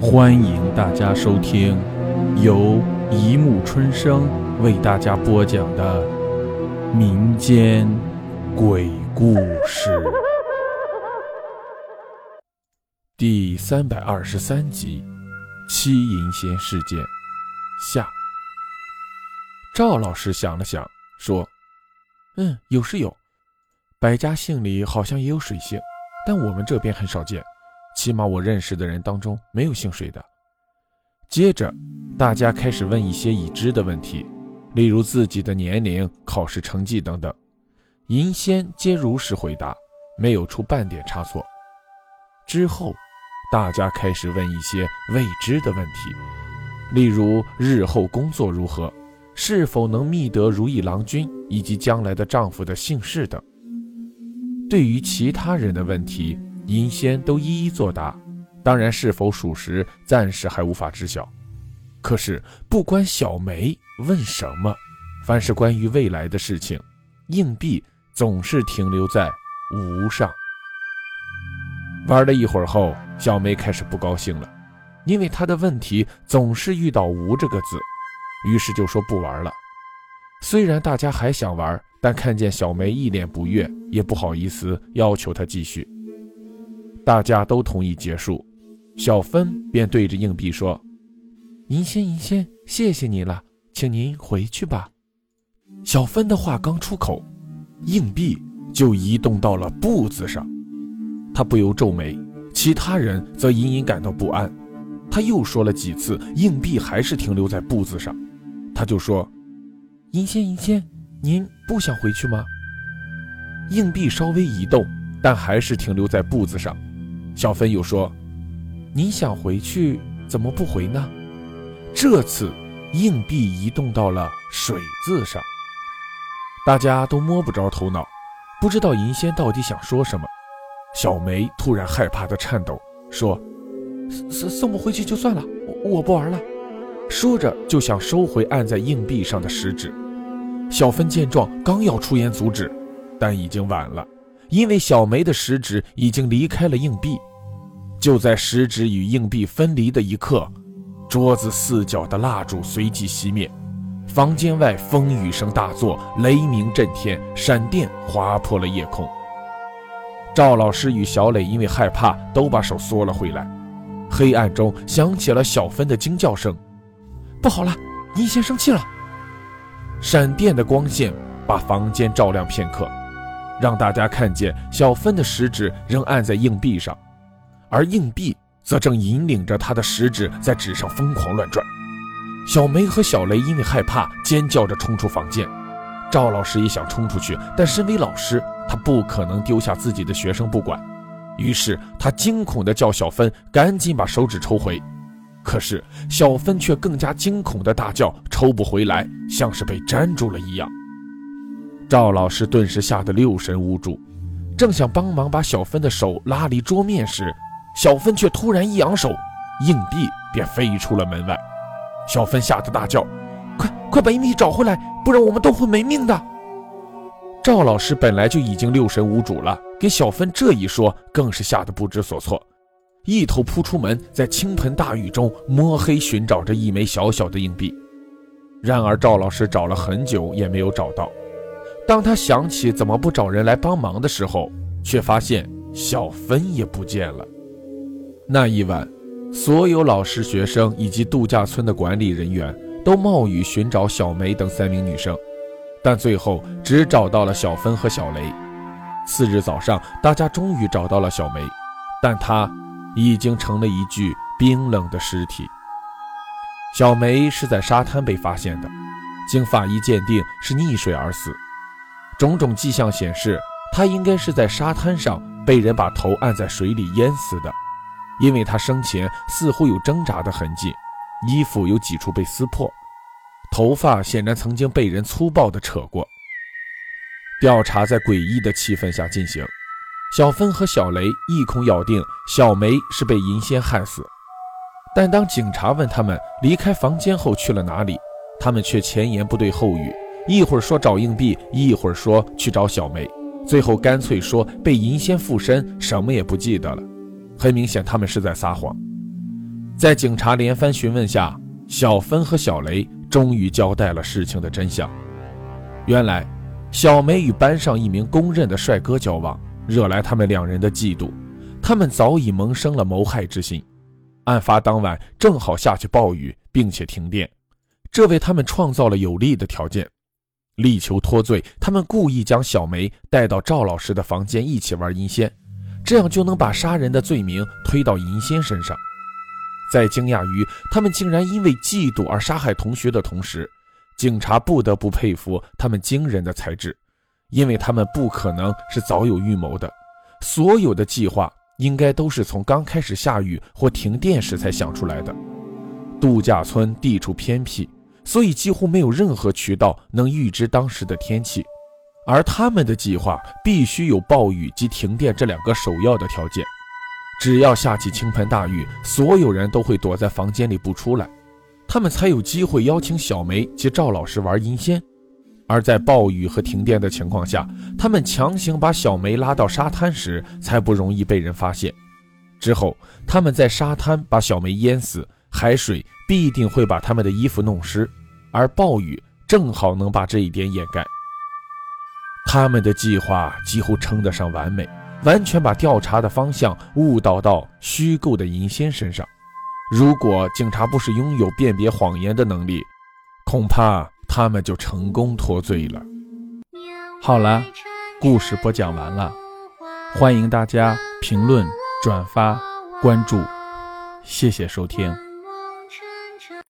欢迎大家收听由一木春生为大家播讲的民间鬼故事第三百二十三集《七银仙事件》下。赵老师想了想，说：“嗯，有是有，百家姓里好像也有水姓，但我们这边很少见。”起码我认识的人当中没有姓水的。接着，大家开始问一些已知的问题，例如自己的年龄、考试成绩等等。银仙皆如实回答，没有出半点差错。之后，大家开始问一些未知的问题，例如日后工作如何，是否能觅得如意郎君，以及将来的丈夫的姓氏等。对于其他人的问题，银仙都一一作答，当然是否属实，暂时还无法知晓。可是不管小梅问什么，凡是关于未来的事情，硬币总是停留在无上。玩了一会儿后，小梅开始不高兴了，因为她的问题总是遇到“无”这个字，于是就说不玩了。虽然大家还想玩，但看见小梅一脸不悦，也不好意思要求她继续。大家都同意结束，小芬便对着硬币说：“银仙，银仙，谢谢你了，请您回去吧。”小芬的话刚出口，硬币就移动到了布子上，他不由皱眉，其他人则隐隐感到不安。他又说了几次，硬币还是停留在布子上，他就说：“银仙，银仙，您不想回去吗？”硬币稍微移动，但还是停留在布子上。小芬又说：“你想回去，怎么不回呢？”这次硬币移动到了“水”字上，大家都摸不着头脑，不知道银仙到底想说什么。小梅突然害怕的颤抖，说：“送送不回去就算了，我我不玩了。”说着就想收回按在硬币上的食指。小芬见状，刚要出言阻止，但已经晚了，因为小梅的食指已经离开了硬币。就在食指与硬币分离的一刻，桌子四角的蜡烛随即熄灭，房间外风雨声大作，雷鸣震天，闪电划破了夜空。赵老师与小磊因为害怕，都把手缩了回来。黑暗中响起了小芬的惊叫声：“不好了，银仙生气了！”闪电的光线把房间照亮片刻，让大家看见小芬的食指仍按在硬币上。而硬币则正引领着他的食指在纸上疯狂乱转。小梅和小雷因为害怕，尖叫着冲出房间。赵老师也想冲出去，但身为老师，他不可能丢下自己的学生不管。于是他惊恐地叫小芬赶紧把手指抽回。可是小芬却更加惊恐地大叫：“抽不回来，像是被粘住了一样。”赵老师顿时吓得六神无主，正想帮忙把小芬的手拉离桌面时，小芬却突然一扬手，硬币便飞出了门外。小芬吓得大叫：“快快把硬币找回来，不然我们都会没命的！”赵老师本来就已经六神无主了，给小芬这一说，更是吓得不知所措，一头扑出门，在倾盆大雨中摸黑寻找着一枚小小的硬币。然而赵老师找了很久也没有找到。当他想起怎么不找人来帮忙的时候，却发现小芬也不见了。那一晚，所有老师、学生以及度假村的管理人员都冒雨寻找小梅等三名女生，但最后只找到了小芬和小雷。次日早上，大家终于找到了小梅，但她已经成了一具冰冷的尸体。小梅是在沙滩被发现的，经法医鉴定是溺水而死，种种迹象显示他应该是在沙滩上被人把头按在水里淹死的。因为他生前似乎有挣扎的痕迹，衣服有几处被撕破，头发显然曾经被人粗暴地扯过。调查在诡异的气氛下进行，小芬和小雷一口咬定小梅是被银仙害死。但当警察问他们离开房间后去了哪里，他们却前言不对后语，一会儿说找硬币，一会儿说去找小梅，最后干脆说被银仙附身，什么也不记得了。很明显，他们是在撒谎。在警察连番询问下，小芬和小雷终于交代了事情的真相。原来，小梅与班上一名公认的帅哥交往，惹来他们两人的嫉妒，他们早已萌生了谋害之心。案发当晚正好下起暴雨，并且停电，这为他们创造了有利的条件。力求脱罪，他们故意将小梅带到赵老师的房间一起玩银仙，这样就能把杀人的罪名推到银仙身上。在惊讶于他们竟然因为嫉妒而杀害同学的同时，警察不得不佩服他们惊人的才智，因为他们不可能是早有预谋的，所有的计划应该都是从刚开始下雨或停电时才想出来的。度假村地处偏僻，所以几乎没有任何渠道能预知当时的天气，而他们的计划必须有暴雨及停电这两个首要的条件。只要下起倾盆大雨，所有人都会躲在房间里不出来。他们才有机会邀请小梅及赵老师玩阴仙，而在暴雨和停电的情况下，他们强行把小梅拉到沙滩时，才不容易被人发现。之后，他们在沙滩把小梅淹死，海水必定会把他们的衣服弄湿，而暴雨正好能把这一点掩盖。他们的计划几乎称得上完美，完全把调查的方向误导到虚构的银仙身上。如果警察不是拥有辨别谎言的能力，恐怕他们就成功脱罪了。好了，故事播讲完了，欢迎大家评论、转发、关注，谢谢收听。